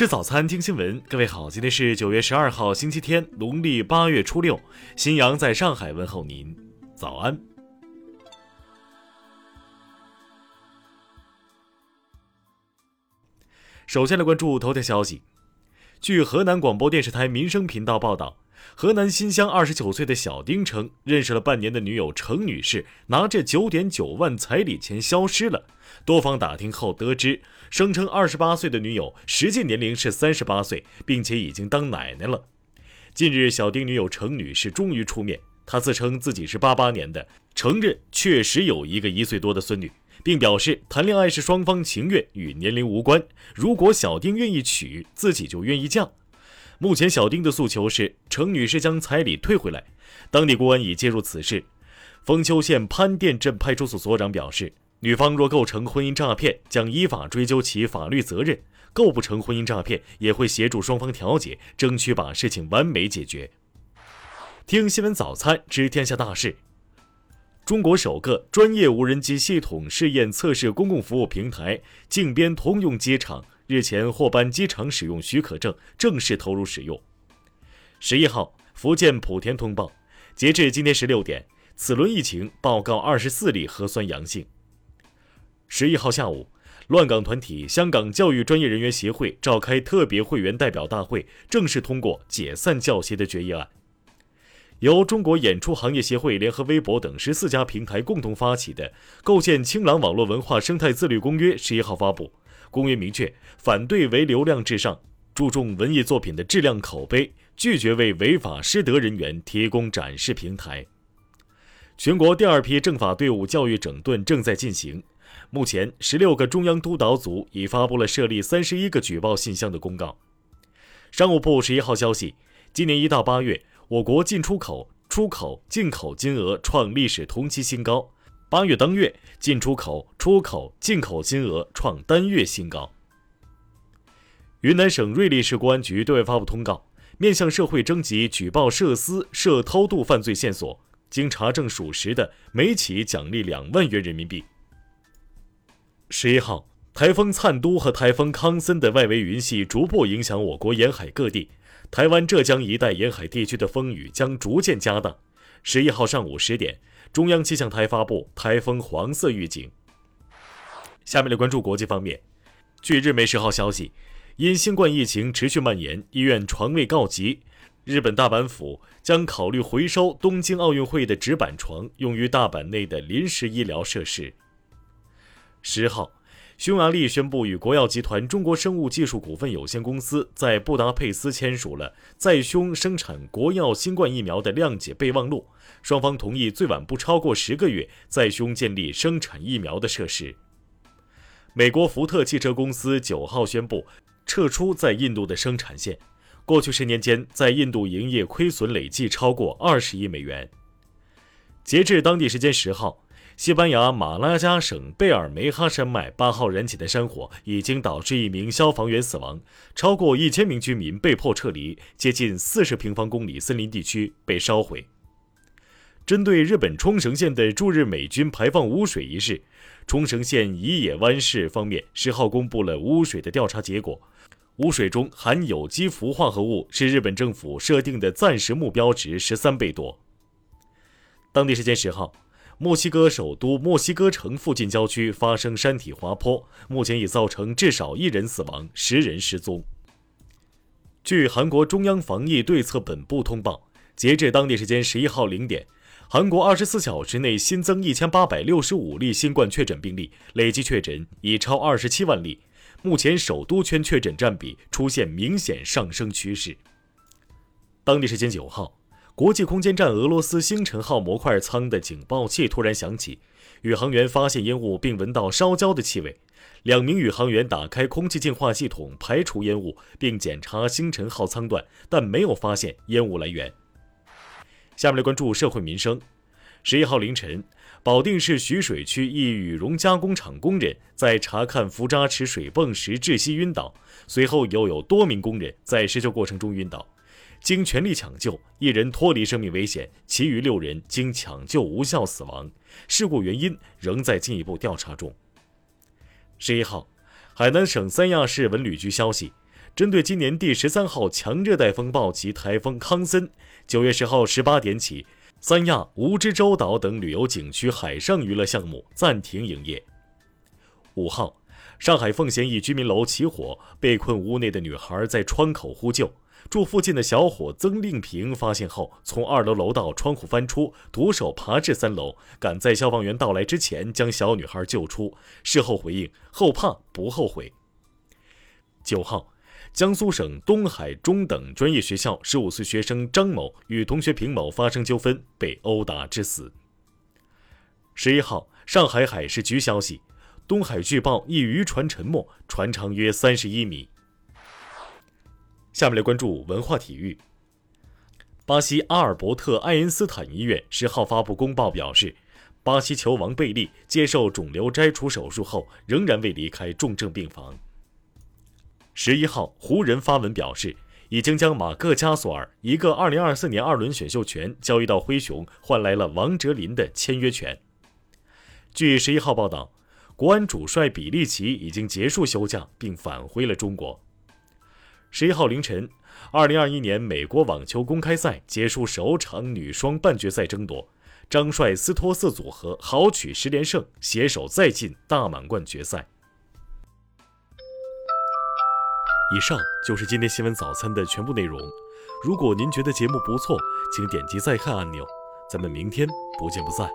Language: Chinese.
吃早餐，听新闻。各位好，今天是九月十二号，星期天，农历八月初六。新阳在上海问候您，早安。首先来关注头条消息。据河南广播电视台民生频道报道，河南新乡二十九岁的小丁称，认识了半年的女友程女士拿着九点九万彩礼钱消失了。多方打听后得知，声称二十八岁的女友实际年龄是三十八岁，并且已经当奶奶了。近日，小丁女友程女士终于出面，她自称自己是八八年的，承认确实有一个一岁多的孙女，并表示谈恋爱是双方情愿，与年龄无关。如果小丁愿意娶，自己就愿意嫁。目前，小丁的诉求是程女士将彩礼退回来。当地公安已介入此事。丰丘县潘店镇派出所所长表示。女方若构成婚姻诈骗，将依法追究其法律责任；构不成婚姻诈骗，也会协助双方调解，争取把事情完美解决。听新闻早餐知天下大事。中国首个专业无人机系统试验测试公共服务平台“靖边通用机场”日前获颁机场使用许可证，正式投入使用。十一号，福建莆田通报，截至今天十六点，此轮疫情报告二十四例核酸阳性。十一号下午，乱港团体香港教育专业人员协会召开特别会员代表大会，正式通过解散教协的决议案。由中国演出行业协会、联合微博等十四家平台共同发起的《构建清朗网络文化生态自律公约》十一号发布。公约明确，反对唯流量至上，注重文艺作品的质量口碑，拒绝为违法失德人员提供展示平台。全国第二批政法队伍教育整顿正在进行。目前，十六个中央督导组已发布了设立三十一个举报信箱的公告。商务部十一号消息，今年一到八月，我国进出口、出口、进口金额创历史同期新高。八月当月，进出口、出口、进口金额创单月新高。云南省瑞丽市公安局对外发布通告，面向社会征集举报涉私、涉偷渡犯罪线索，经查证属实的，每起奖励两万元人民币。十一号，台风灿都和台风康森的外围云系逐步影响我国沿海各地，台湾、浙江一带沿海地区的风雨将逐渐加大。十一号上午十点，中央气象台发布台风黄色预警。下面来关注国际方面，据日媒十号消息，因新冠疫情持续蔓延，医院床位告急，日本大阪府将考虑回收东京奥运会的纸板床，用于大阪内的临时医疗设施。十号，匈牙利宣布与国药集团中国生物技术股份有限公司在布达佩斯签署了在匈生产国药新冠疫苗的谅解备忘录，双方同意最晚不超过十个月在匈建立生产疫苗的设施。美国福特汽车公司九号宣布撤出在印度的生产线，过去十年间在印度营业亏损累计超过二十亿美元。截至当地时间十号。西班牙马拉加省贝尔梅哈山脉八号燃起的山火已经导致一名消防员死亡，超过一千名居民被迫撤离，接近四十平方公里森林地区被烧毁。针对日本冲绳县的驻日美军排放污水一事，冲绳县宜野湾市方面十号公布了污水的调查结果，污水中含有机氟化合物是日本政府设定的暂时目标值十三倍多。当地时间十号。墨西哥首都墨西哥城附近郊区发生山体滑坡，目前已造成至少一人死亡，十人失踪。据韩国中央防疫对策本部通报，截至当地时间十一号零点，韩国二十四小时内新增一千八百六十五例新冠确诊病例，累计确诊已超二十七万例。目前首都圈确诊占比出现明显上升趋势。当地时间九号。国际空间站俄罗斯星辰号模块舱的警报器突然响起，宇航员发现烟雾并闻到烧焦的气味。两名宇航员打开空气净化系统排除烟雾，并检查星辰号舱段，但没有发现烟雾来源。下面来关注社会民生。十一号凌晨，保定市徐水区一羽绒加工厂工人在查看浮渣池水泵时窒息晕倒，随后又有多名工人在施救过程中晕倒。经全力抢救，一人脱离生命危险，其余六人经抢救无效死亡。事故原因仍在进一步调查中。十一号，海南省三亚市文旅局消息，针对今年第十三号强热带风暴及台风康森，九月十号十八点起，三亚、蜈支洲岛等旅游景区海上娱乐项目暂停营业。五号，上海奉贤一居民楼起火，被困屋内的女孩在窗口呼救。住附近的小伙曾令平发现后，从二楼楼道窗户翻出，徒手爬至三楼，赶在消防员到来之前将小女孩救出。事后回应：后怕不后悔。九号，江苏省东海中等专业学校十五岁学生张某与同学平某发生纠纷，被殴打致死。十一号，上海海事局消息，东海巨豹一渔船沉没，船长约三十一米。下面来关注文化体育。巴西阿尔伯特·爱因斯坦医院十号发布公报表示，巴西球王贝利接受肿瘤摘除手术后，仍然未离开重症病房。十一号，湖人发文表示，已经将马克·加索尔一个2024年二轮选秀权交易到灰熊，换来了王哲林的签约权。据十一号报道，国安主帅比利奇已经结束休假，并返回了中国。十一号凌晨，二零二一年美国网球公开赛结束首场女双半决赛争夺，张帅斯托瑟组合豪取十连胜，携手再进大满贯决赛。以上就是今天新闻早餐的全部内容。如果您觉得节目不错，请点击再看按钮。咱们明天不见不散。